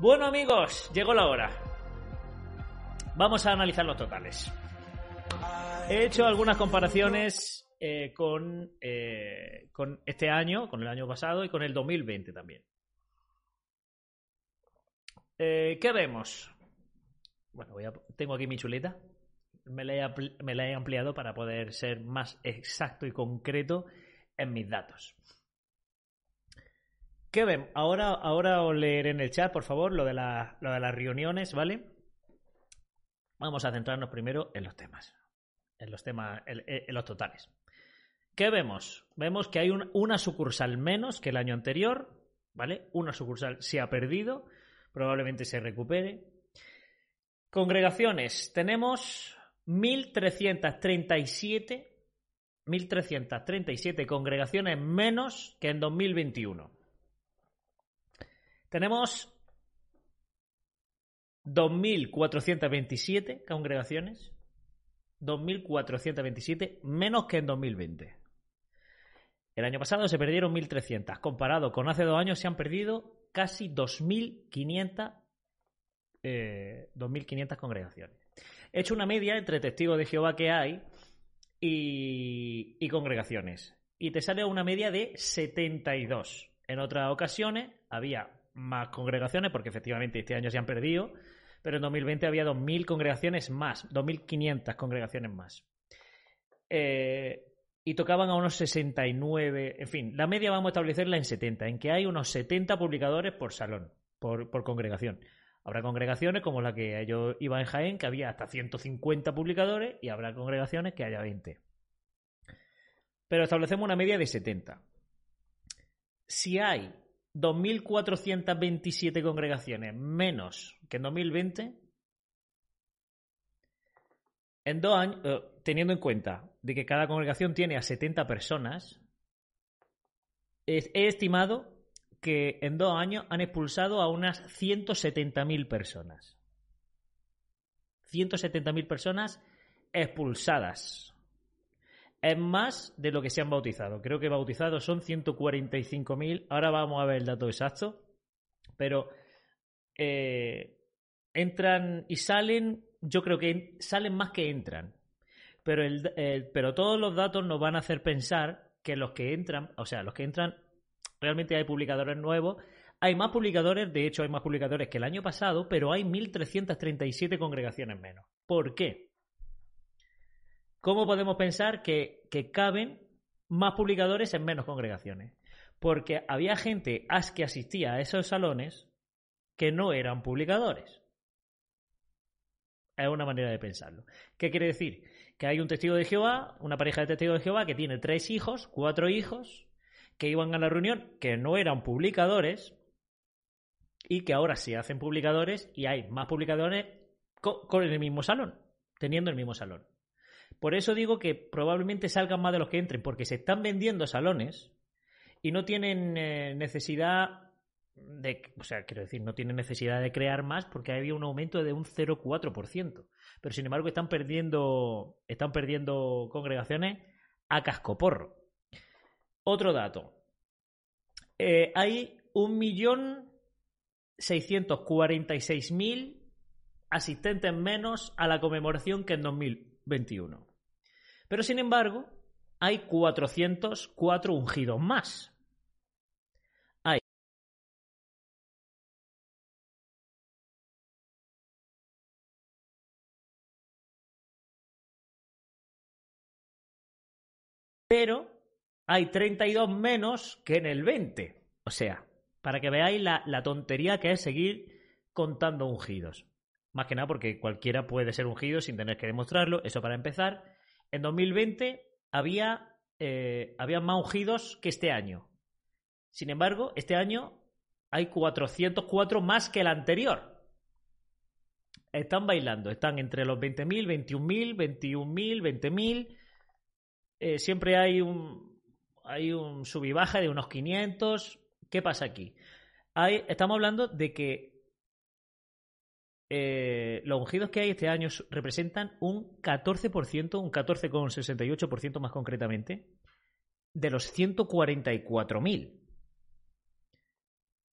Bueno amigos, llegó la hora. Vamos a analizar los totales. He hecho algunas comparaciones eh, con, eh, con este año, con el año pasado y con el 2020 también. Eh, ¿Qué vemos? Bueno, tengo aquí mi chuleta. Me la, he, me la he ampliado para poder ser más exacto y concreto en mis datos. ¿Qué ven? Ahora, ahora os leeré en el chat, por favor, lo de, lo de las reuniones, ¿vale? Vamos a centrarnos primero en los temas. En los temas, en, los totales. ¿Qué vemos? Vemos que hay una sucursal menos que el año anterior, ¿vale? Una sucursal se ha perdido, probablemente se recupere. Congregaciones, tenemos 1337 1337 congregaciones menos que en 2021. Tenemos 2.427 congregaciones. 2.427 menos que en 2020. El año pasado se perdieron 1.300. Comparado con hace dos años se han perdido casi 2.500 eh, congregaciones. He hecho una media entre testigos de Jehová que hay y, y congregaciones. Y te sale una media de 72. En otras ocasiones había más congregaciones, porque efectivamente este año se han perdido, pero en 2020 había 2.000 congregaciones más, 2.500 congregaciones más. Eh, y tocaban a unos 69, en fin, la media vamos a establecerla en 70, en que hay unos 70 publicadores por salón, por, por congregación. Habrá congregaciones como la que yo iba en Jaén, que había hasta 150 publicadores, y habrá congregaciones que haya 20. Pero establecemos una media de 70. Si hay 2.427 congregaciones menos que en 2020, en dos años, eh, teniendo en cuenta de que cada congregación tiene a 70 personas, he estimado que en dos años han expulsado a unas 170.000 personas. 170.000 personas expulsadas es más de lo que se han bautizado. Creo que bautizados son 145.000. Ahora vamos a ver el dato exacto. Pero eh, entran y salen, yo creo que salen más que entran. Pero, el, pero todos los datos nos van a hacer pensar que los que entran, o sea, los que entran, realmente hay publicadores nuevos. Hay más publicadores, de hecho hay más publicadores que el año pasado, pero hay 1.337 congregaciones menos. ¿Por qué? ¿Cómo podemos pensar que, caben más publicadores en menos congregaciones? Porque había gente que asistía a esos salones que no eran publicadores. Es una manera de pensarlo. ¿Qué quiere decir? Que hay un testigo de Jehová, una pareja de testigos de Jehová que tiene tres hijos, cuatro hijos, que iban a la reunión, que no eran publicadores, y que ahora se hacen publicadores y hay más publicadores con el mismo salón, teniendo el mismo salón. Por eso digo que probablemente salgan más de los que entren, porque se están vendiendo salones y no tienen eh, necesidad de, o sea, quiero decir, no tienen necesidad de crear más porque había un aumento de un 0,4%. Pero sin embargo están perdiendo, están perdiendo congregaciones a cascoporro. Otro dato. Eh, hay 1.646.000 asistentes menos a la conmemoración que en 2021. Pero sin embargo, hay 404 ungidos más. Hay pero hay 32 menos que en el 20. O sea, para que veáis la, la, tontería que es seguir contando ungidos. Más que nada porque cualquiera puede ser ungido sin tener que demostrarlo, eso para empezar. En 2020 había, eh, había más ungidos que este año. Sin embargo, este año hay 404 más que el anterior. están bailando, están entre los 20.000, 21.000, 21.000, 20.000. Eh, siempre hay un, hay un sub baja de unos 500. ¿Qué pasa aquí? Estamos hablando de que eh, los ungidos que hay este año representan un 14%, un 14,68% más concretamente, de los 144.000.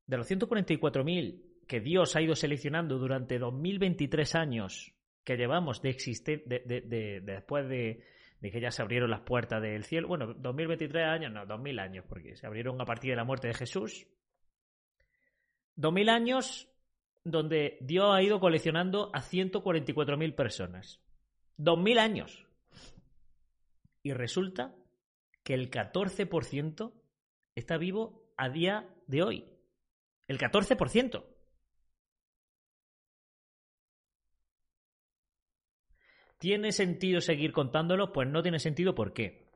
De los 144.000 que Dios ha ido seleccionando durante 2023 años que llevamos de existir de, después de, que ya se abrieron las puertas del cielo. Bueno, 2023 años, no, 2000 años, porque se abrieron a partir de la muerte de Jesús. 2000 años donde Dios ha ido coleccionando a 144.000 personas. 2000 años. Y resulta que el 14% está vivo a día de hoy. El 14%. ¿Tiene sentido seguir contándolo? Pues no tiene sentido, ¿por qué?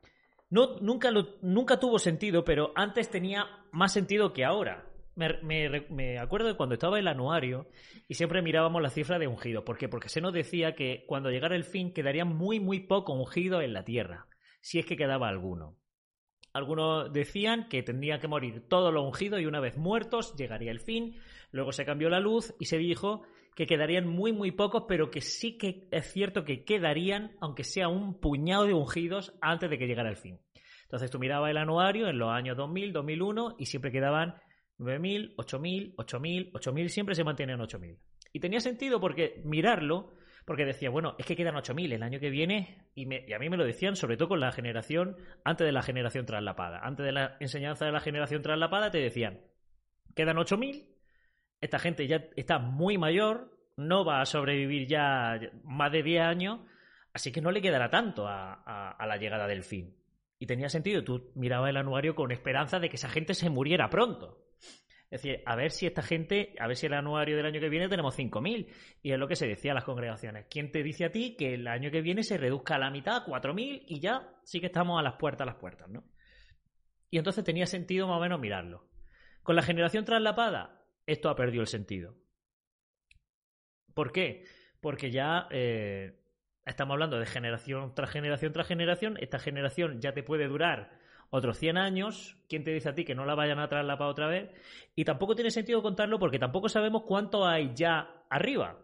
No, nunca, nunca tuvo sentido, pero antes tenía más sentido que ahora. Me, acuerdo de cuando estaba el anuario y siempre mirábamos la cifra de ungido. ¿Por qué? Porque se nos decía que cuando llegara el fin quedaría muy, muy poco ungido en la tierra, si es que quedaba alguno. Algunos decían que tendría que morir todo lo ungido y una vez muertos llegaría el fin. Luego se cambió la luz y se dijo que quedarían muy, muy pocos, pero que sí que es cierto que quedarían, aunque sea un puñado de ungidos, antes de que llegara el fin. Entonces tú mirabas el anuario en los años 2000, 2001 y siempre quedaban 9.000, 8.000, 8.000, 8.000, siempre se mantenían 8.000. Y tenía sentido porque mirarlo, porque decía, bueno, es que quedan 8.000 el año que viene, y, y, a mí me lo decían, sobre todo con la generación, antes de la generación traslapada. Antes de la enseñanza de la generación traslapada, te decían, quedan 8.000, esta gente ya está muy mayor, no va a sobrevivir ya más de 10 años, así que no le quedará tanto a, la llegada del fin. Y tenía sentido, tú mirabas el anuario con esperanza de que esa gente se muriera pronto. Es decir, a ver si esta gente, a ver si el anuario del año que viene tenemos 5.000. Y es lo que se decía a las congregaciones. ¿Quién te dice a ti que el año que viene se reduzca a la mitad, a 4.000, y ya sí que estamos a las puertas, a las puertas, ¿no? Y entonces tenía sentido más o menos mirarlo. Con la generación traslapada, esto ha perdido el sentido. ¿Por qué? Porque ya eh, estamos hablando de generación tras generación tras generación. Esta generación ya te puede durar otros 100 años. ¿Quién te dice a ti que no la vayan a traslapar otra vez? Y tampoco tiene sentido contarlo porque tampoco sabemos cuánto hay ya arriba.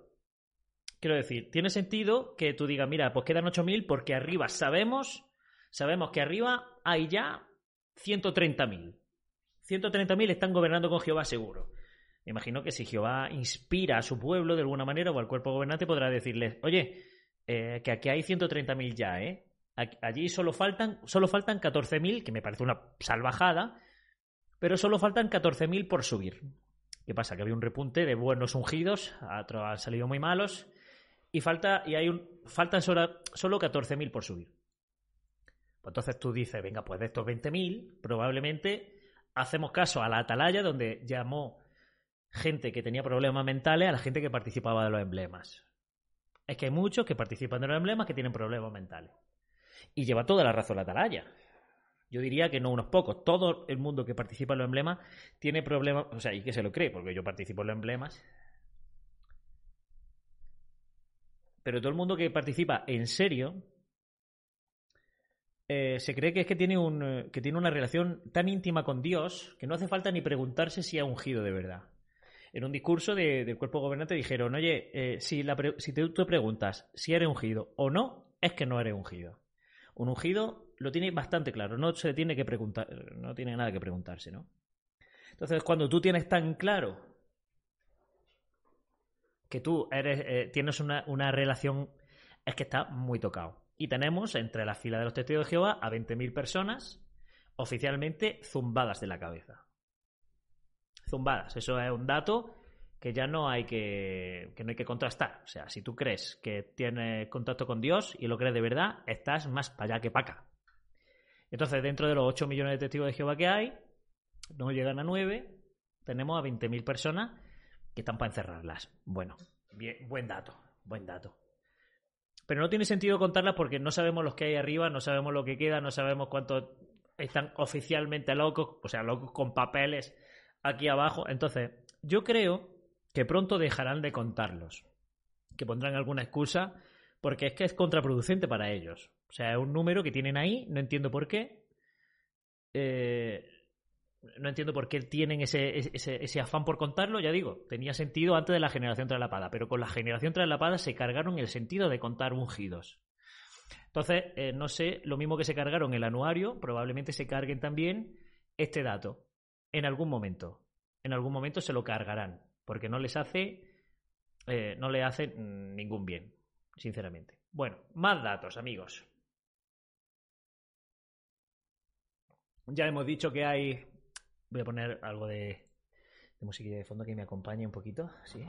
Quiero decir, tiene sentido que tú digas, mira, pues quedan 8.000 porque arriba sabemos, sabemos que arriba hay ya 130.000. 130.000 están gobernando con Jehová seguro. Me imagino que si Jehová inspira a su pueblo de alguna manera o al cuerpo gobernante podrá decirles, oye, eh, que aquí hay 130.000 ya, ¿eh? Allí solo faltan, solo faltan 14.000, que me parece una salvajada, pero solo faltan 14.000 por subir. ¿Qué pasa? Que había un repunte de buenos ungidos, otros han salido muy malos, y, falta, y hay un, faltan solo, solo 14.000 por subir. Pues entonces tú dices, venga, pues de estos 20.000, probablemente hacemos caso a la atalaya donde llamó gente que tenía problemas mentales a la gente que participaba de los emblemas. Es que hay muchos que participan de los emblemas que tienen problemas mentales. Y lleva toda la razón la atalaya. Yo diría que no unos pocos. Todo el mundo que participa en los emblemas tiene problemas. O sea, y que se lo cree, porque yo participo en los emblemas. Pero todo el mundo que participa en serio eh, se cree que es que tiene, un, que tiene una relación tan íntima con Dios que no hace falta ni preguntarse si ha ungido de verdad en un discurso del cuerpo gobernante dijeron, oye, eh, si, la te, preguntas si eres ungido o no, es que no eres ungido. Un ungido lo tiene bastante claro, no se tiene que preguntar, no tiene nada que preguntarse, ¿no? Entonces, cuando tú tienes tan claro que tú eres, eh, tienes una, una relación, es que está muy tocado. Y tenemos entre la fila de los testigos de Jehová a 20.000 personas oficialmente zumbadas de la cabeza zumbadas. Eso es un dato que ya no hay que, que no hay que contrastar. O sea, si tú crees que tienes contacto con Dios y lo crees de verdad, estás más para allá que para acá. Entonces, dentro de los 8 millones de testigos de Jehová que hay, no llegan a 9, tenemos a 20.000 personas que están para encerrarlas. Bueno, buen dato, buen dato. Pero no tiene sentido contarlas porque no sabemos los que hay arriba, no sabemos lo que queda, no sabemos cuántos están oficialmente locos, o sea, locos con papeles aquí abajo. Entonces, yo creo que pronto dejarán de contarlos. que pondrán alguna excusa, porque es que es contraproducente para ellos. O sea, es un número que tienen ahí, no entiendo por qué. Eh, no entiendo por qué tienen ese, ese, afán por contarlo, ya digo, tenía sentido antes de la generación traslapada, pero con la generación traslapada se cargaron el sentido de contar ungidos. Entonces, eh, no sé, lo mismo que se cargaron el anuario, probablemente se carguen también este dato en algún momento. En algún momento se lo cargarán, porque no les hace, eh, no le hace ningún bien, sinceramente. Bueno, más datos, amigos. Ya hemos dicho que hay Voy a poner algo de, de musiquilla de fondo que me acompañe un poquito. Sí.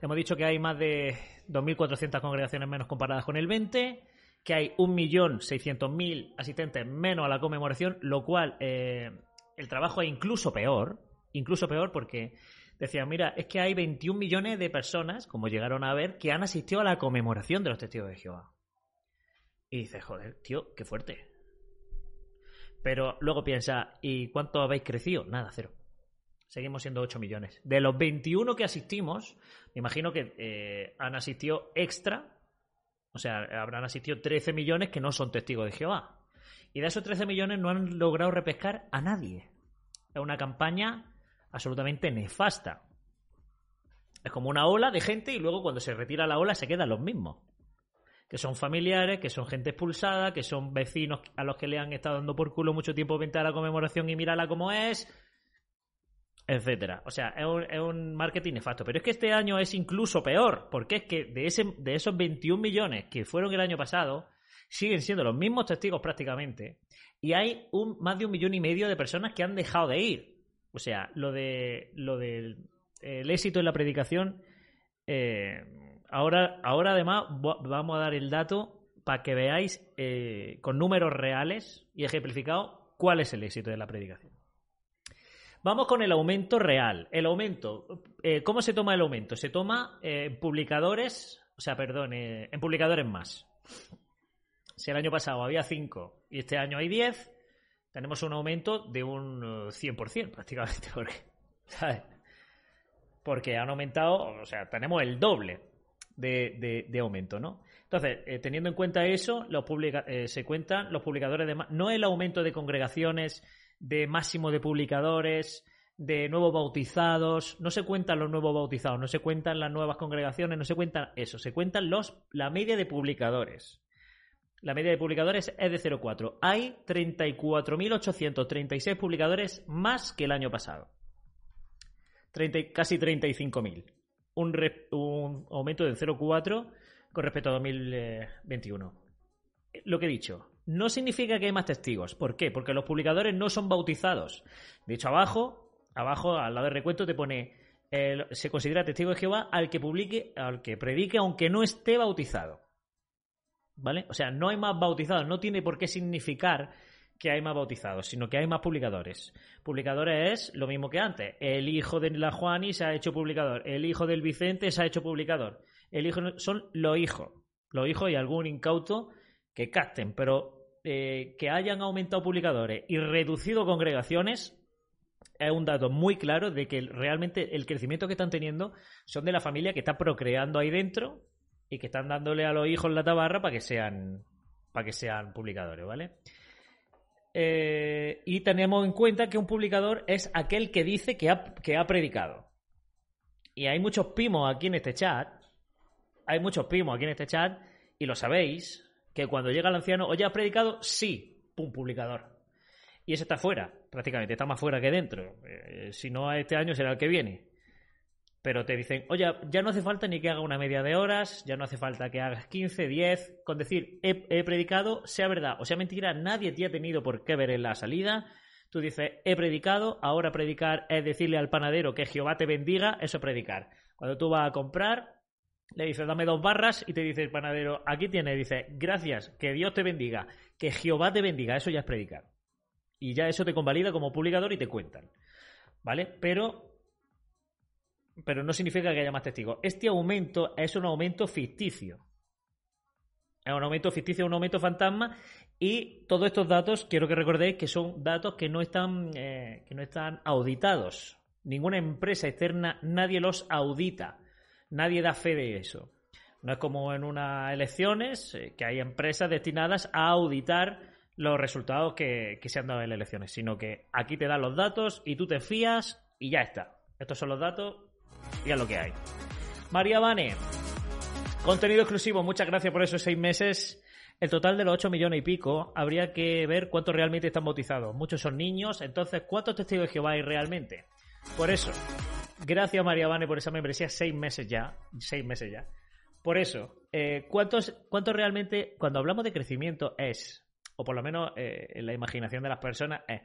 Hemos dicho que hay más de 2.400 congregaciones menos comparadas con el 20, que hay 1.600.000 asistentes menos a la conmemoración, lo cual eh, el trabajo es incluso peor, incluso peor porque decían, mira, es que hay 21 millones de personas, como llegaron a ver, que han asistido a la conmemoración de los testigos de Jehová. Y dices, joder, tío, qué fuerte. Pero luego piensa, ¿y cuánto habéis crecido? Nada, cero. Seguimos siendo 8 millones. De los 21 que asistimos, me imagino que eh, han asistido extra, o sea, habrán asistido 13 millones que no son testigos de Jehová. Y de esos 13 millones no han logrado repescar a nadie. Es una campaña absolutamente nefasta. Es como una ola de gente y luego cuando se retira la ola se quedan los mismos que son familiares, que son gente expulsada, que son vecinos a los que le han estado dando por culo mucho tiempo vente a la conmemoración y mírala como es, etcétera. O sea, es un, marketing nefasto. Pero es que este año es incluso peor, porque es que de, ese, de esos 21 millones que fueron el año pasado, siguen siendo los mismos testigos prácticamente, y hay un, más de un millón y medio de personas que han dejado de ir. O sea, lo de lo del éxito en la predicación eh, Ahora, ahora además vamos a dar el dato para que veáis eh, con números reales y ejemplificados cuál es el éxito de la predicación. Vamos con el aumento real. El aumento, eh, ¿cómo se toma el aumento? Se toma en publicadores, o sea, perdón, eh, en publicadores más. Si el año pasado había 5 y este año hay 10, tenemos un aumento de un 100% prácticamente, porque, ¿sabes? Porque han aumentado, o sea, tenemos el doble de, aumento, ¿no? Entonces, eh, teniendo en cuenta eso, los eh, se cuentan los publicadores de... No el aumento de congregaciones, de máximo de publicadores, de nuevos bautizados, no se cuentan los nuevos bautizados, no se cuentan las nuevas congregaciones, no se cuentan eso, se cuentan los, la media de publicadores. La media de publicadores es de 0,4. Hay 34.836 publicadores más que el año pasado. casi 35.000 un, aumento del 0,4 con respecto a 2021. Lo que he dicho, no significa que hay más testigos. ¿Por qué? Porque los publicadores no son bautizados. De hecho, abajo, abajo al lado del recuento te pone se considera testigo de Jehová al que publique, al que predique, aunque no esté bautizado. ¿Vale? O sea, no hay más bautizados. No tiene por qué significar que hay más bautizados, sino que hay más publicadores. Publicadores es lo mismo que antes. El hijo de la Juani se ha hecho publicador. El hijo del Vicente se ha hecho publicador. El hijo son los hijos. Los hijos y algún incauto que capten, pero eh, que hayan aumentado publicadores y reducido congregaciones es un dato muy claro de que realmente el crecimiento que están teniendo son de la familia que está procreando ahí dentro y que están dándole a los hijos la tabarra para que sean para que sean publicadores, ¿vale? Eh, y tenemos en cuenta que un publicador es aquel que dice que ha, que ha predicado. Y hay muchos primos aquí en este chat. Hay muchos primos aquí en este chat. Y lo sabéis. Que cuando llega el anciano, ¿oye, has predicado? Sí. un publicador. Y eso está fuera, prácticamente. Está más fuera que dentro. Eh, si no, este año será el que viene. Pero te dicen, oye, ya no hace falta ni que haga una media de horas, ya no hace falta que hagas 15, 10, con decir, he, predicado, sea verdad o sea mentira, nadie te ha tenido por qué ver en la salida. Tú dices, he predicado, ahora predicar es decirle al panadero que Jehová te bendiga, eso es predicar. Cuando tú vas a comprar, le dices, dame dos barras y te dice el panadero, aquí tienes, dice, gracias, que Dios te bendiga, que Jehová te bendiga, eso ya es predicar. Y ya eso te convalida como publicador y te cuentan. ¿Vale? Pero pero no significa que haya más testigos. Este aumento es un aumento ficticio. Es un aumento ficticio, un aumento fantasma. Y todos estos datos, quiero que recordéis que son datos que no están, eh, que no están auditados. Ninguna empresa externa, nadie los audita. Nadie da fe de eso. No es como en unas elecciones, eh, que hay empresas destinadas a auditar los resultados que, que, se han dado en las elecciones, sino que aquí te dan los datos y tú te fías y ya está. Estos son los datos y es lo que hay. María Vane, contenido exclusivo, muchas gracias por esos seis meses. El total de los 8 millones y pico, habría que ver cuántos realmente están bautizados. Muchos son niños, entonces, ¿cuántos testigos de Jehová hay realmente? Por eso, gracias María Vane por esa membresía, seis meses ya, seis meses ya. Por eso, eh, ¿cuántos, ¿cuántos realmente, cuando hablamos de crecimiento, es, o por lo menos eh, en la imaginación de las personas, es,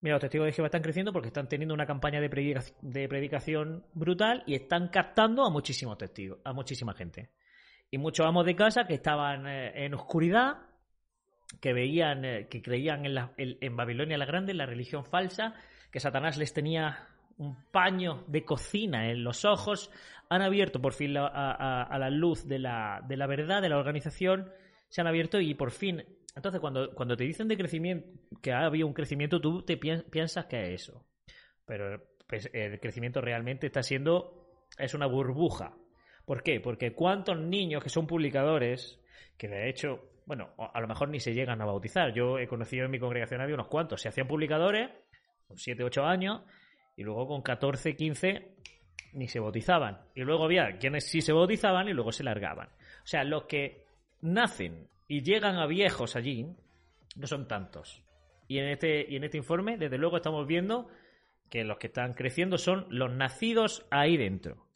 mira, los testigos de Jehová están creciendo porque están teniendo una campaña de, predicación brutal y están captando a muchísimos testigos, a muchísima gente. Y muchos amos de casa que estaban eh, en oscuridad, que veían, que creían en, en Babilonia la Grande, en la religión falsa, que Satanás les tenía un paño de cocina en los ojos, han abierto por fin a, la luz de la, verdad, de la organización, se han abierto y por fin. Entonces, cuando, cuando te dicen de crecimiento, que ha habido un crecimiento, tú te piensas que es eso. Pero pues, el crecimiento realmente está siendo. es una burbuja. ¿Por qué? Porque cuántos niños que son publicadores, que de hecho, bueno, a lo mejor ni se llegan a bautizar. Yo he conocido en mi congregación había unos cuantos, se hacían publicadores, con 7, 8 años, y luego con 14, 15 ni se bautizaban. Y luego había quienes sí se bautizaban y luego se largaban. O sea, los que nacen y llegan a viejos allí no son tantos. Y en este, y en este informe, desde luego, estamos viendo que los que están creciendo son los nacidos ahí dentro.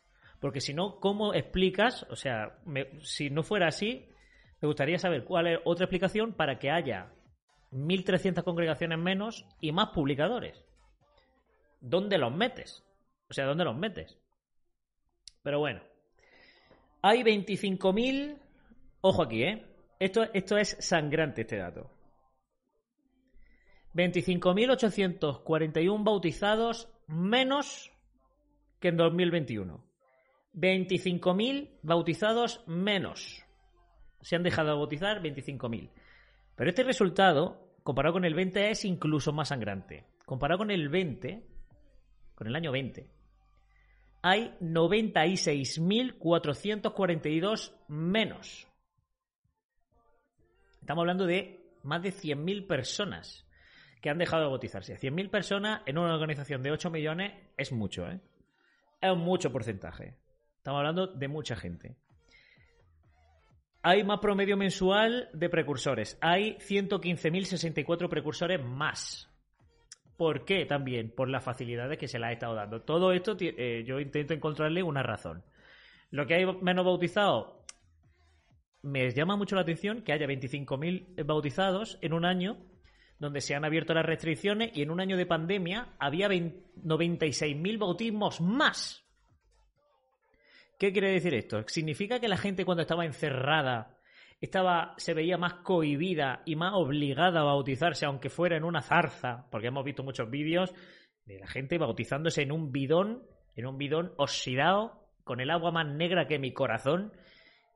Porque si no, ¿cómo explicas? O sea, si no fuera así, me gustaría saber cuál es otra explicación para que haya 1.300 congregaciones menos y más publicadores. ¿Dónde los metes? O sea, ¿dónde los metes? Pero bueno. Hay 25.000... Ojo aquí, ¿eh? Esto, esto es sangrante este dato. 25.841 bautizados menos que en 2021. 25.000 bautizados menos. Se han dejado de bautizar 25.000. Pero este resultado, comparado con el 20, es incluso más sangrante. Comparado con el 20, con el año 20, hay 96.442 menos. Estamos hablando de más de 100.000 personas que han dejado de bautizarse. 100.000 personas en una organización de 8 millones es mucho, ¿eh? Es un mucho porcentaje. Estamos hablando de mucha gente. Hay más promedio mensual de precursores. Hay 115.064 precursores más. ¿Por qué también? Por las facilidades que se le ha estado dando. Todo esto eh, yo intento encontrarle una razón. Lo que hay menos bautizados, me llama mucho la atención que haya 25.000 bautizados en un año donde se han abierto las restricciones y en un año de pandemia había 96.000 bautismos más. ¿Qué quiere decir esto? ¿Significa que la gente cuando estaba encerrada estaba, se veía más cohibida y más obligada a bautizarse, aunque fuera en una zarza, porque hemos visto muchos vídeos de la gente bautizándose en un bidón, en un bidón oxidado, con el agua más negra que mi corazón,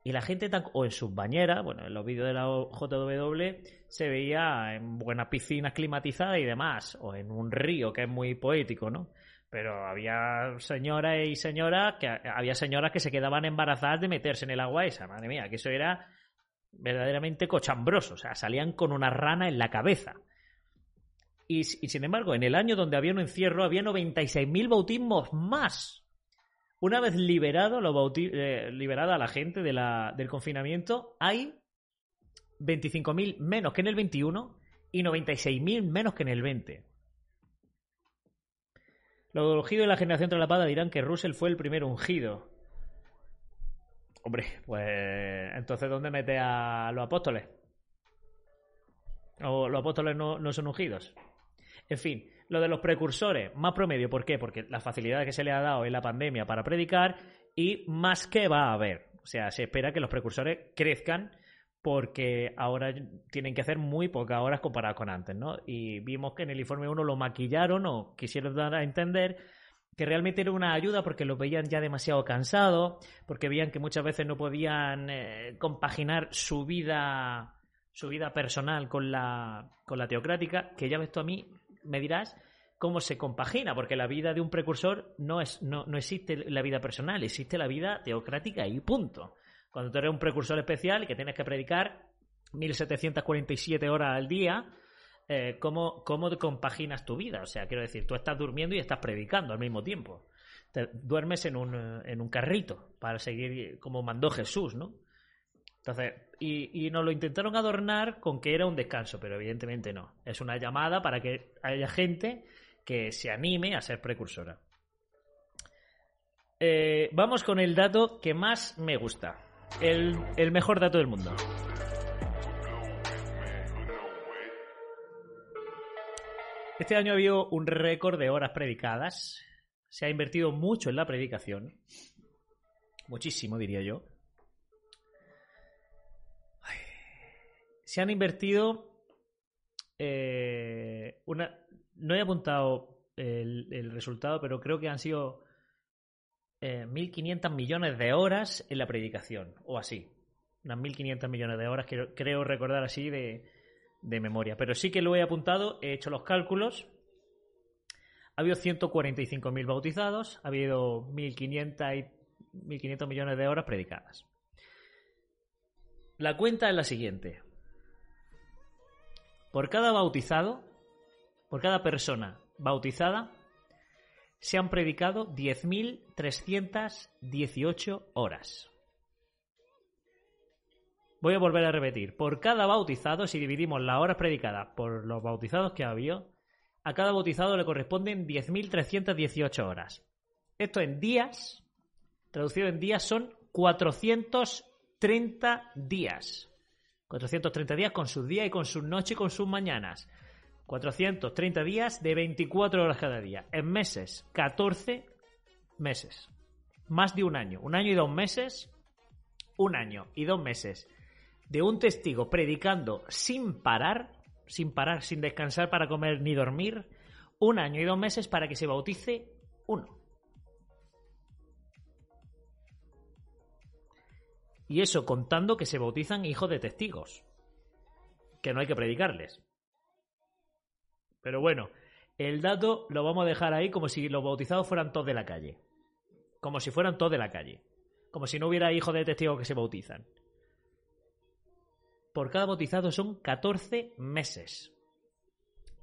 y la gente o en sus bañeras, bueno, en los vídeos de la JW se veía en buenas piscinas climatizadas y demás, o en un río que es muy poético, ¿no? Pero había señoras y señoras que había señoras que se quedaban embarazadas de meterse en el agua esa, madre mía, que eso era verdaderamente cochambroso, o sea, salían con una rana en la cabeza. Y, sin embargo, en el año donde había un encierro había 96.000 bautismos más. Una vez liberado, lo eh, liberada a la gente del confinamiento, hay 25.000 menos que en el 21 y 96.000 menos que en el 20. Los ungidos de la generación traslapada dirán que Russell fue el primer ungido. Hombre, pues entonces ¿dónde mete a los apóstoles? ¿O los apóstoles no, son ungidos? En fin, lo de los precursores, más promedio, ¿por qué? Porque la facilidad que se le ha dado en la pandemia para predicar y más que va a haber. O sea, se espera que los precursores crezcan porque ahora tienen que hacer muy pocas horas comparado con antes, ¿no? Y vimos que en el informe 1 lo maquillaron o quisieron dar a entender que realmente era una ayuda porque lo veían ya demasiado cansado, porque veían que muchas veces no podían eh, compaginar su vida su vida personal con la, con la teocrática, que ya ves tú a mí, me dirás, cómo se compagina, porque la vida de un precursor no, es, no, no existe la vida personal, existe la vida teocrática y punto. Cuando tú eres un precursor especial y que tienes que predicar 1747 horas al día, eh, ¿cómo, ¿cómo compaginas tu vida? O sea, quiero decir, tú estás durmiendo y estás predicando al mismo tiempo. Te duermes en un, en un carrito para seguir como mandó Jesús, ¿no? Entonces, y, y nos lo intentaron adornar con que era un descanso, pero evidentemente no. Es una llamada para que haya gente que se anime a ser precursora. Eh, vamos con el dato que más me gusta. El, el mejor dato del mundo. Este año ha habido un récord de horas predicadas. Se ha invertido mucho en la predicación. Muchísimo, diría yo. Se han invertido eh, una. No he apuntado el, resultado, pero creo que han sido eh, 1.500 millones de horas en la predicación, o así. Unas 1.500 millones de horas, creo, recordar así de, de memoria. Pero sí que lo he apuntado, he hecho los cálculos. Ha habido 145.000 bautizados, ha habido 1.500, y 1.500 millones de horas predicadas. La cuenta es la siguiente. Por cada bautizado, por cada persona bautizada, se han predicado 10.318 horas. Voy a volver a repetir. Por cada bautizado, si dividimos las horas predicadas por los bautizados que ha habido, a cada bautizado le corresponden 10.318 horas. Esto en días, traducido en días, son 430 días. 430 días con sus días y con sus noches y con sus mañanas. 430 días de 24 horas cada día. En meses, 14 meses. Más de un año. Un año y dos meses. Un año y dos meses de un testigo predicando sin parar, sin parar, sin descansar para comer ni dormir, un año y dos meses para que se bautice uno. Y eso contando que se bautizan hijos de testigos, que no hay que predicarles. Pero bueno, el dato lo vamos a dejar ahí como si los bautizados fueran todos de la calle. Como si fueran todos de la calle. Como si no hubiera hijos de testigos que se bautizan por cada bautizado son 14 meses.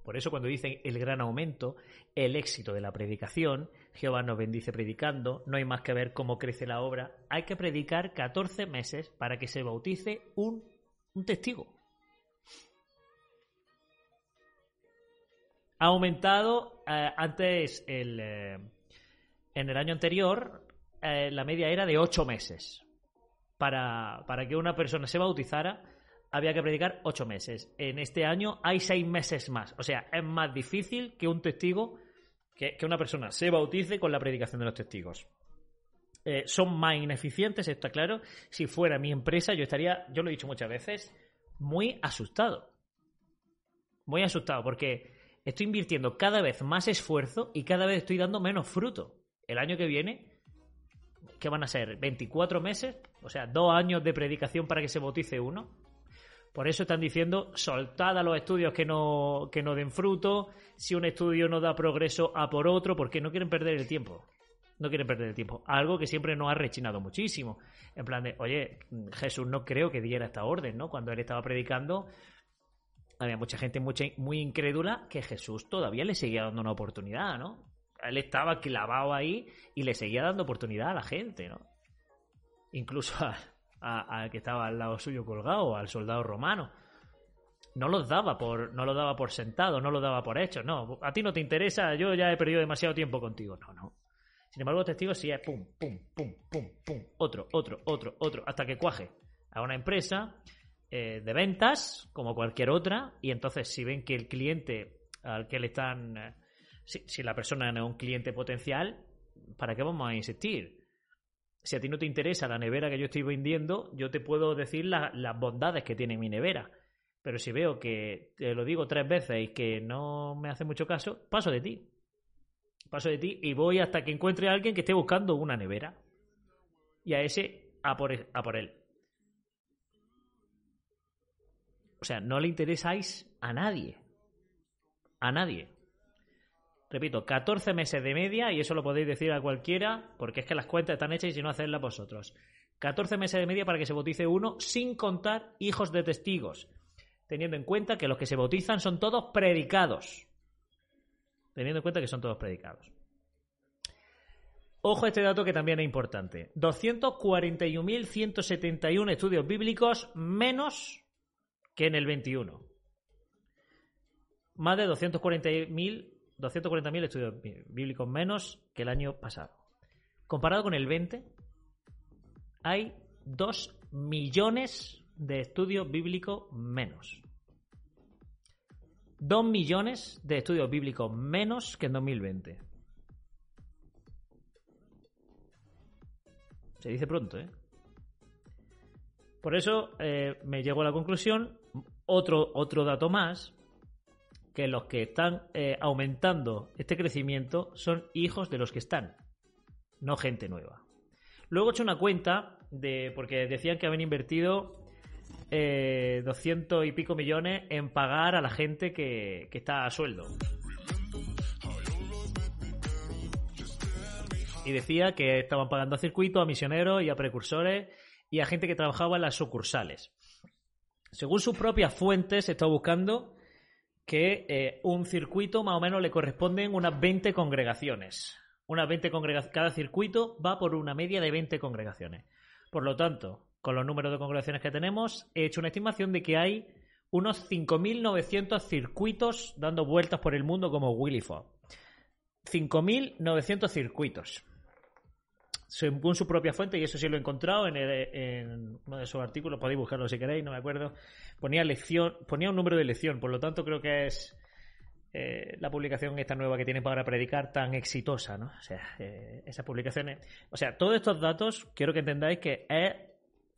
Por eso cuando dicen el gran aumento, el éxito de la predicación, Jehová nos bendice predicando, no hay más que ver cómo crece la obra, hay que predicar 14 meses para que se bautice un, un testigo. Ha aumentado eh, antes, el, eh, en el año anterior, eh, la media era de 8 meses. Para, para que una persona se bautizara, había que predicar ocho meses. En este año hay seis meses más. O sea, es más difícil que un testigo, que, que una persona se bautice con la predicación de los testigos. Eh, son más ineficientes, está claro. Si fuera mi empresa, yo estaría, yo lo he dicho muchas veces, muy asustado. Muy asustado, porque estoy invirtiendo cada vez más esfuerzo y cada vez estoy dando menos fruto. El año que viene, ¿qué van a ser? ¿24 meses? O sea, dos años de predicación para que se bautice uno. Por eso están diciendo, soltad a los estudios que no, que no den fruto, si un estudio no da progreso, a por otro, porque no quieren perder el tiempo. No quieren perder el tiempo. Algo que siempre nos ha rechinado muchísimo. En plan de, oye, Jesús no creo que diera esta orden, ¿no? Cuando él estaba predicando, había mucha gente muy, muy incrédula que Jesús todavía le seguía dando una oportunidad, ¿no? Él estaba clavado ahí y le seguía dando oportunidad a la gente, ¿no? Incluso a, al que estaba al lado suyo colgado, al soldado romano. No los daba por, no lo daba por sentado, no lo daba por hecho, no. A ti no te interesa, yo ya he perdido demasiado tiempo contigo. No, no. Sin embargo, los testigos sí es pum, pum, pum, pum, pum, otro, otro, otro, otro, hasta que cuaje a una empresa eh, de ventas, como cualquier otra, y entonces si ven que el cliente al que le están, eh, si, si la persona no es un cliente potencial, ¿para qué vamos a insistir? Si a ti no te interesa la nevera que yo estoy vendiendo, yo te puedo decir la, las bondades que tiene mi nevera. Pero si veo que te lo digo tres veces y que no me hace mucho caso, paso de ti. Paso de ti y voy hasta que encuentre a alguien que esté buscando una nevera. Y a ese, a por, a por él. O sea, no le interesáis a nadie. A nadie. Repito, 14 meses de media, y eso lo podéis decir a cualquiera, porque es que las cuentas están hechas y si no, hacedlas vosotros. 14 meses de media para que se bautice uno, sin contar hijos de testigos, teniendo en cuenta que los que se bautizan son todos predicados. Teniendo en cuenta que son todos predicados. Ojo a este dato que también es importante. 241.171 estudios bíblicos menos que en el 21. Más de 240.000 240.000 estudios bíblicos menos que el año pasado. Comparado con el 20, hay 2 millones de estudios bíblicos menos. 2 millones de estudios bíblicos menos que en 2020. Se dice pronto, ¿eh? Por eso eh, me llego a la conclusión, otro, otro dato más, que los que están eh, aumentando este crecimiento son hijos de los que están, no gente nueva. Luego he hecho una cuenta de, porque decían que habían invertido eh, 200 y pico millones en pagar a la gente que, que está a sueldo. Y decía que estaban pagando a circuitos, a misioneros y a precursores y a gente que trabajaba en las sucursales. Según sus propias fuentes, se está buscando que eh, un circuito más o menos le corresponden unas 20 congregaciones. Unas 20 congregaciones. Cada circuito va por una media de 20 congregaciones. Por lo tanto, con los números de congregaciones que tenemos, he hecho una estimación de que hay unos 5.900 circuitos dando vueltas por el mundo como Willy Fogg. 5.900 circuitos según su propia fuente, y eso sí lo he encontrado en, uno de sus artículos, podéis buscarlo si queréis, no me acuerdo, ponía lección, ponía un número de lección, por lo tanto creo que es eh, la publicación esta nueva que tiene para predicar tan exitosa, ¿no? O sea, eh, esas publicaciones, o sea, todos estos datos quiero que entendáis que es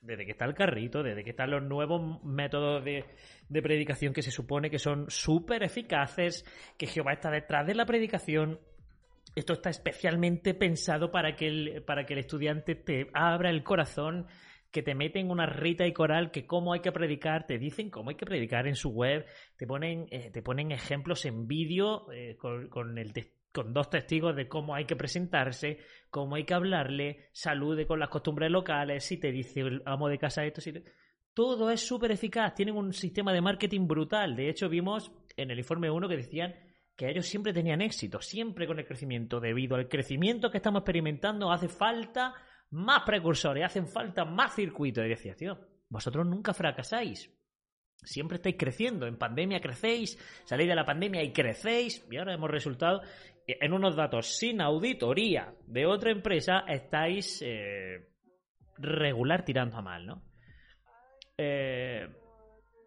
desde que está el carrito, desde que están los nuevos métodos de, de predicación que se supone que son súper eficaces, que Jehová está detrás de la predicación, esto está especialmente pensado para que el, para que el estudiante te abra el corazón, que te meten una rita y coral, que cómo hay que predicar, te dicen cómo hay que predicar en su web, te ponen, eh, te ponen ejemplos en vídeo eh, con, con, el con dos testigos de cómo hay que presentarse, cómo hay que hablarle, salude con las costumbres locales, si te dice el amo de casa esto, si todo es súper eficaz, tienen un sistema de marketing brutal. De hecho, vimos en el informe 1 que decían que ellos siempre tenían éxito, siempre con el crecimiento. Debido al crecimiento que estamos experimentando, hace falta más precursores, hacen falta más circuitos. Y decía, tío, vosotros nunca fracasáis. Siempre estáis creciendo. En pandemia crecéis, salís de la pandemia y crecéis. Y ahora hemos resultado en unos datos sin auditoría de otra empresa, estáis eh, regular tirando a mal, ¿no? Eh,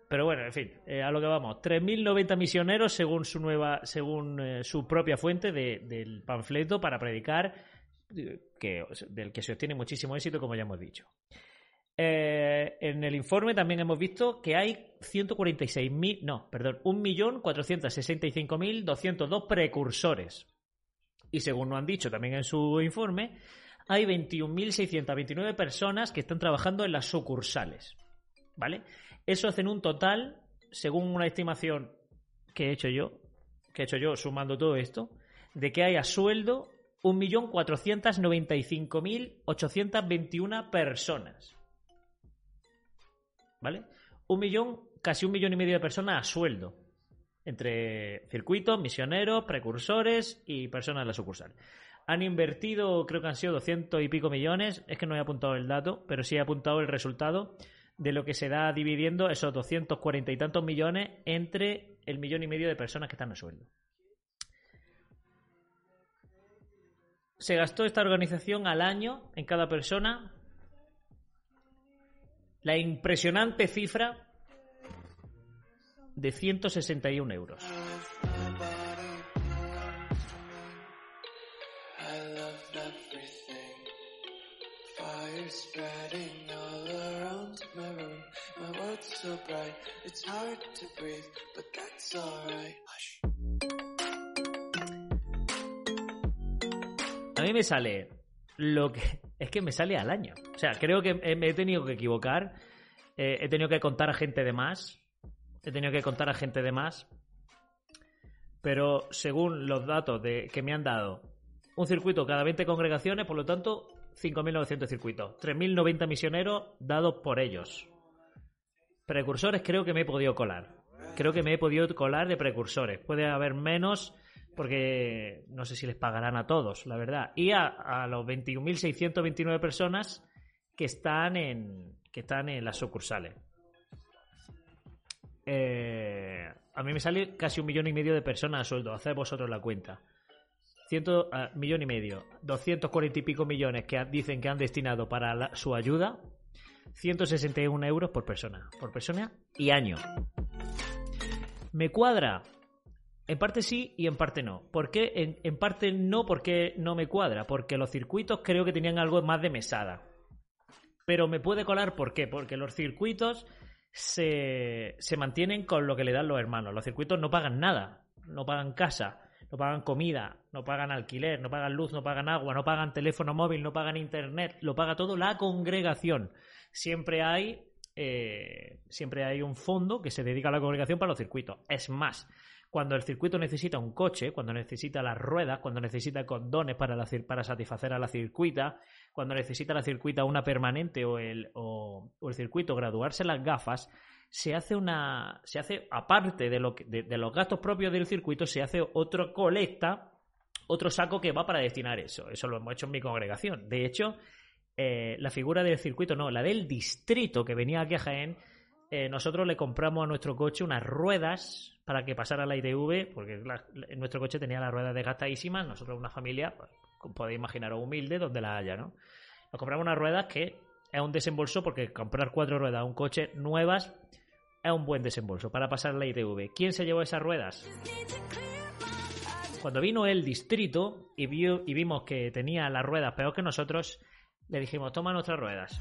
pero bueno, en fin, eh, a lo que vamos. 3.090 misioneros según su nueva, según eh, su propia fuente del panfleto para predicar, eh, que, del que se obtiene muchísimo éxito, como ya hemos dicho. en el informe también hemos visto que hay 146.000, no, perdón, 1.465.202 precursores. Y según nos han dicho también en su informe, hay 21.629 personas que están trabajando en las sucursales. ¿Vale? Eso hacen un total, según una estimación que he hecho yo, que he hecho yo sumando todo esto, de que hay a sueldo 1.495.821 personas. ¿Vale? Un millón, casi un millón y medio de personas a sueldo. Entre circuitos, misioneros, precursores y personas de la sucursal. Han invertido, creo que han sido 200 y pico millones. Es que no he apuntado el dato, pero sí he apuntado el resultado de lo que se da dividiendo esos 240 y tantos millones entre el millón y medio de personas que están a sueldo. Se gastó esta organización al año en cada persona la impresionante cifra de 161 euros. A mí me sale lo que es que me sale al año. O sea, creo que me he tenido que equivocar. Eh, he tenido que contar a gente de más. He tenido que contar a gente de más. pero según los datos que me han dado, un circuito cada 20 congregaciones, por lo tanto, 5.900 circuitos, 3.090 misioneros dados por ellos. Precursores creo que me he podido colar. Creo que me he podido colar de precursores. Puede haber menos porque no sé si les pagarán a todos, la verdad. Y a, a los 21.629 personas que están en que están en las sucursales. Eh, a mí me sale casi un millón y medio de personas a sueldo. Haced vosotros la cuenta. Ciento, uh, millón y medio. 240 y pico millones que dicen que han destinado para su ayuda. 161 euros por persona. Por persona y año. ¿Me cuadra? En parte sí y en parte no. ¿Por qué? En, en, parte no porque no me cuadra. Porque los circuitos creo que tenían algo más de mesada. Pero me puede colar, ¿por qué? Porque los circuitos se, se mantienen con lo que le dan los hermanos. Los circuitos no pagan nada. No pagan casa, no pagan comida, no pagan alquiler, no pagan luz, no pagan agua, no pagan teléfono móvil, no pagan internet. Lo paga todo la congregación. Siempre hay eh, siempre hay un fondo que se dedica a la congregación para los circuitos. Es más, cuando el circuito necesita un coche, cuando necesita las ruedas, cuando necesita condones para, la, para satisfacer a la circuita, cuando necesita la circuita una permanente o el, o, o el circuito graduarse las gafas, se hace una. se hace, aparte de, lo de, los gastos propios del circuito, se hace otro colecta, otro saco que va para destinar eso. Eso lo hemos hecho en mi congregación. De hecho, eh, la figura del circuito, no, la del distrito que venía aquí a Jaén, eh, nosotros le compramos a nuestro coche unas ruedas para que pasara la ITV, porque la, nuestro coche tenía las ruedas desgastadísimas, nosotros una familia, pues, podéis imaginaros humilde, donde la haya, ¿no? Nos compramos unas ruedas que es un desembolso, porque comprar cuatro ruedas a un coche nuevas es un buen desembolso para pasar la ITV. ¿Quién se llevó esas ruedas? Cuando vino el distrito y, vio, y vimos que tenía las ruedas peor que nosotros, le dijimos, toma nuestras ruedas.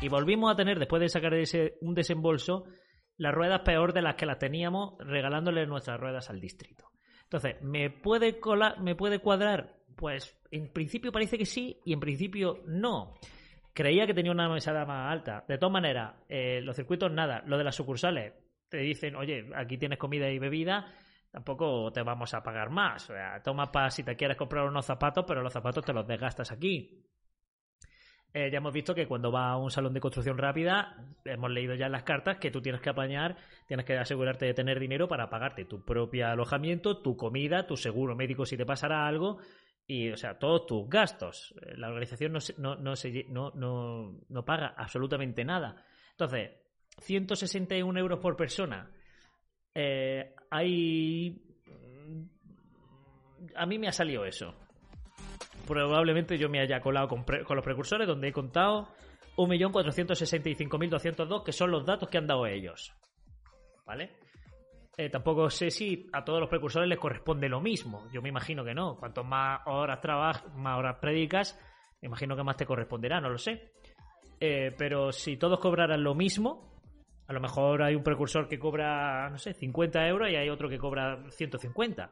Y volvimos a tener, después de sacar ese, un desembolso, las ruedas peor de las que las teníamos, regalándole nuestras ruedas al distrito. Entonces, ¿me puede, colar, ¿me puede cuadrar? Pues en principio parece que sí y en principio no. Creía que tenía una mesada más alta. De todas maneras, eh, los circuitos nada. Lo de las sucursales, te dicen, oye, aquí tienes comida y bebida, tampoco te vamos a pagar más. O sea, toma para si te quieres comprar unos zapatos, pero los zapatos te los desgastas aquí. Eh, ya hemos visto que cuando va a un salón de construcción rápida, hemos leído ya en las cartas que tú tienes que apañar, tienes que asegurarte de tener dinero para pagarte tu propio alojamiento, tu comida, tu seguro médico si te pasara algo, y, o sea, todos tus gastos. La organización no, se, no, no, no paga absolutamente nada. Entonces, 161 euros por persona. Eh, hay. A mí me ha salido eso probablemente yo me haya colado con, con los precursores, donde he contado 1.465.202, que son los datos que han dado ellos. ¿Vale? Eh, tampoco sé si a todos los precursores les corresponde lo mismo. Yo me imagino que no. Cuanto más horas trabajas, más horas predicas, me imagino que más te corresponderá, no lo sé. Eh, pero si todos cobraran lo mismo, a lo mejor hay un precursor que cobra, no sé, 50 euros y hay otro que cobra 150,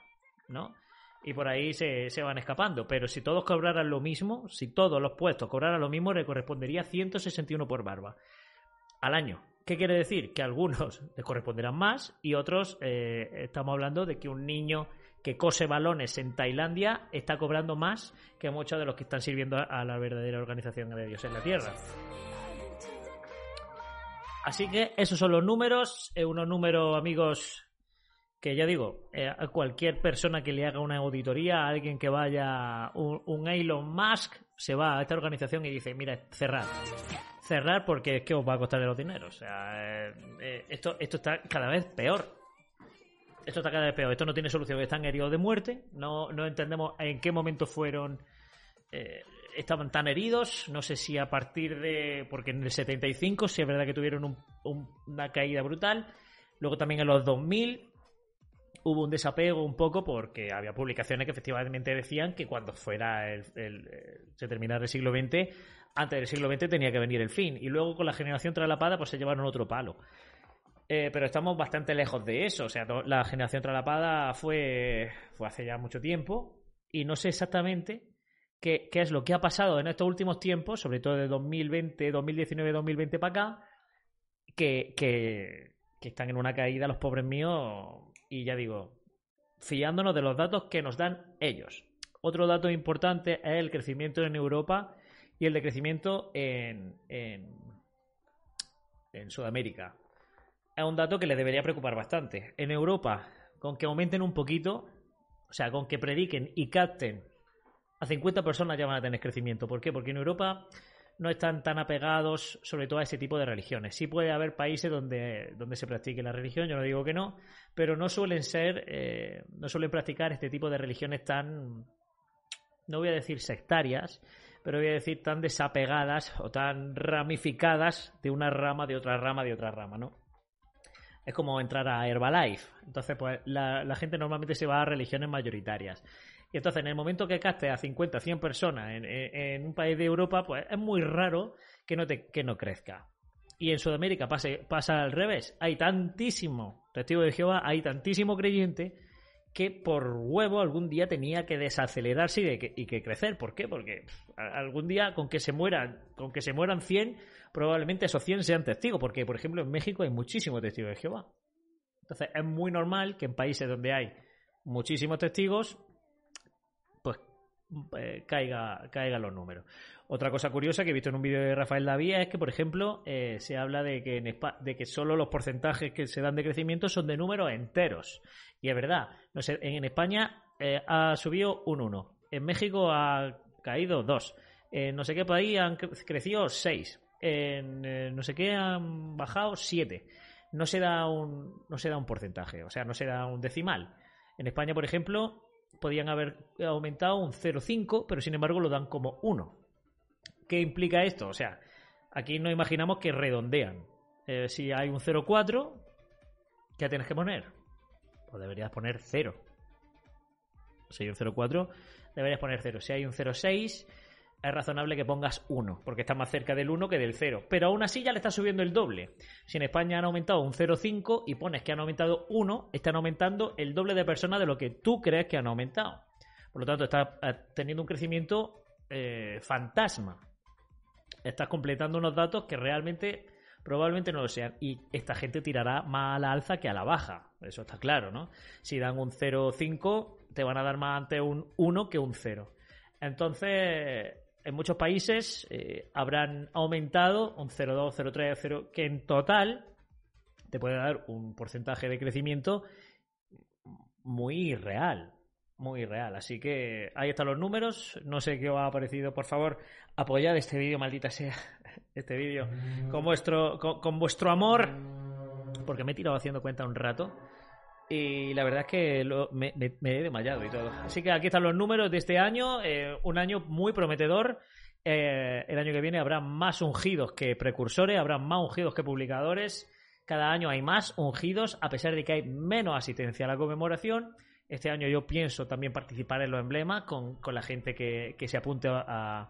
¿no? y por ahí se, se, van escapando. Pero si todos cobraran lo mismo, si todos los puestos cobraran lo mismo, le correspondería 161 por barba al año. ¿Qué quiere decir? Que algunos les corresponderán más y otros, eh, estamos hablando de que un niño que cose balones en Tailandia está cobrando más que muchos de los que están sirviendo a la verdadera organización de Dios en la Tierra. Así que esos son los números, eh, unos números, amigos, que ya digo, eh, a cualquier persona que le haga una auditoría, a alguien que vaya, un, un, Elon Musk, se va a esta organización y dice, mira, cerrar. Cerrar porque es que os va a costar los dineros. O sea, eh, eh, esto, esto está cada vez peor. Esto está cada vez peor. Esto no tiene solución. Están heridos de muerte. No, no entendemos en qué momento fueron... Eh, estaban tan heridos. No sé si a partir de... Porque en el 75 sí es verdad que tuvieron un, un, una caída brutal. Luego también en los 2000 hubo un desapego un poco porque había publicaciones que efectivamente decían que cuando fuera el, el, se terminara el siglo XX, antes del siglo XX tenía que venir el fin. Y luego con la generación tralapada pues se llevaron otro palo. Eh, pero estamos bastante lejos de eso. O sea, la generación tralapada fue, fue hace ya mucho tiempo y no sé exactamente qué, qué es lo que ha pasado en estos últimos tiempos, sobre todo de 2020, 2019, 2020 para acá, que, que están en una caída los pobres míos y ya digo, fiándonos de los datos que nos dan ellos. Otro dato importante es el crecimiento en Europa y el decrecimiento en, en, en Sudamérica. Es un dato que les debería preocupar bastante. En Europa, con que aumenten un poquito, o sea, con que prediquen y capten a 50 personas ya van a tener crecimiento. ¿Por qué? Porque en Europa no están tan apegados sobre todo a ese tipo de religiones. Sí puede haber países donde, donde se practique la religión, yo no digo que no, pero no suelen ser, eh, no suelen practicar este tipo de religiones tan, no voy a decir sectarias, pero voy a decir tan desapegadas o tan ramificadas de una rama, de otra rama, de otra rama, ¿no? Es como entrar a Herbalife. Entonces, pues la, la gente normalmente se va a religiones mayoritarias. Y entonces, en el momento que caste a 50, 100 personas en, un país de Europa, pues es muy raro que no, te, que no crezca. Y en Sudamérica pase, pasa al revés. Hay tantísimo testigo de Jehová, hay tantísimo creyente que por huevo algún día tenía que desacelerarse y, que, y que crecer. ¿Por qué? Porque algún día con que se mueran, con que se mueran 100, probablemente esos 100 sean testigos. Porque, por ejemplo, en México hay muchísimos testigos de Jehová. Entonces es muy normal que en países donde hay muchísimos testigos, eh, caiga, caigan los números. Otra cosa curiosa que he visto en un vídeo de Rafael Davía es que, por ejemplo, eh, se habla de que, en de que solo los porcentajes que se dan de crecimiento son de números enteros. Y es verdad, no sé, en, España eh, ha subido un 1, en México ha caído 2, en no sé qué país han crecido 6, en no sé qué han bajado 7. No se da un, no se da un porcentaje, o sea, no se da un decimal. En España, por ejemplo, podían haber aumentado un 0,5, pero sin embargo lo dan como 1. ¿Qué implica esto? O sea, aquí no imaginamos que redondean. Eh, si hay un 0,4, ¿qué tienes que poner? Pues deberías poner 0. Si hay un 0,4, deberías poner 0. Si hay un 0,6, es razonable que pongas 1, porque está más cerca del 1 que del 0. Pero aún así ya le está subiendo el doble. Si en España han aumentado un 0,5 y pones que han aumentado 1, están aumentando el doble de personas de lo que tú crees que han aumentado. Por lo tanto, estás eh, teniendo un crecimiento eh, fantasma. Estás completando unos datos que realmente probablemente no lo sean. Y esta gente tirará más a la alza que a la baja. Eso está claro, ¿no? Si dan un 0,5, te van a dar más ante un 1 que un 0. Entonces, en muchos países eh, habrán aumentado un 0,2, 0,3, 0, que en total te puede dar un porcentaje de crecimiento muy real, muy real. Así que ahí están los números. No sé qué os ha parecido. Por favor, apoyad este vídeo, maldita sea, este vídeo, con vuestro, con vuestro amor, porque me he tirado haciendo cuenta un rato. Y la verdad es que me, he desmayado y todo. Así que aquí están los números de este año. Eh, un año muy prometedor. Eh, el año que viene habrá más ungidos que precursores, habrá más ungidos que publicadores. Cada año hay más ungidos, a pesar de que hay menos asistencia a la conmemoración. Este año yo pienso también participar en los emblemas con, la gente que, se apunte a,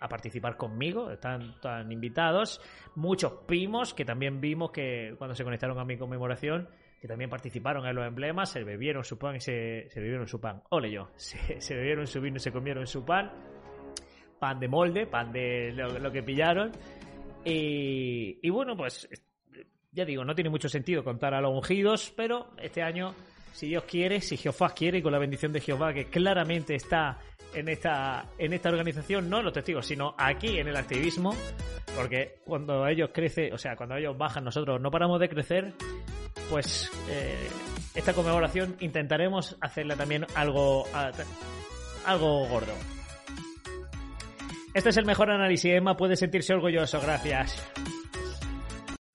a participar conmigo, están, invitados. Muchos primos que también vimos que cuando se conectaron a mi conmemoración, que también participaron en los emblemas, se bebieron su pan y se, se bebieron su pan. Ole yo, se, bebieron su vino y se comieron su pan. Pan de molde, pan de lo, que pillaron. Y, y bueno, pues ya digo, no tiene mucho sentido contar a los ungidos, pero este año, si Dios quiere, si Jehová quiere, y con la bendición de Jehová, que claramente está en esta, en esta organización, no los testigos, sino aquí en el activismo, porque cuando ellos crecen, o sea, cuando ellos bajan, nosotros no paramos de crecer, pues eh, esta conmemoración intentaremos hacerle también algo, algo gordo. Este es el mejor análisis, Emma puede sentirse orgulloso, gracias.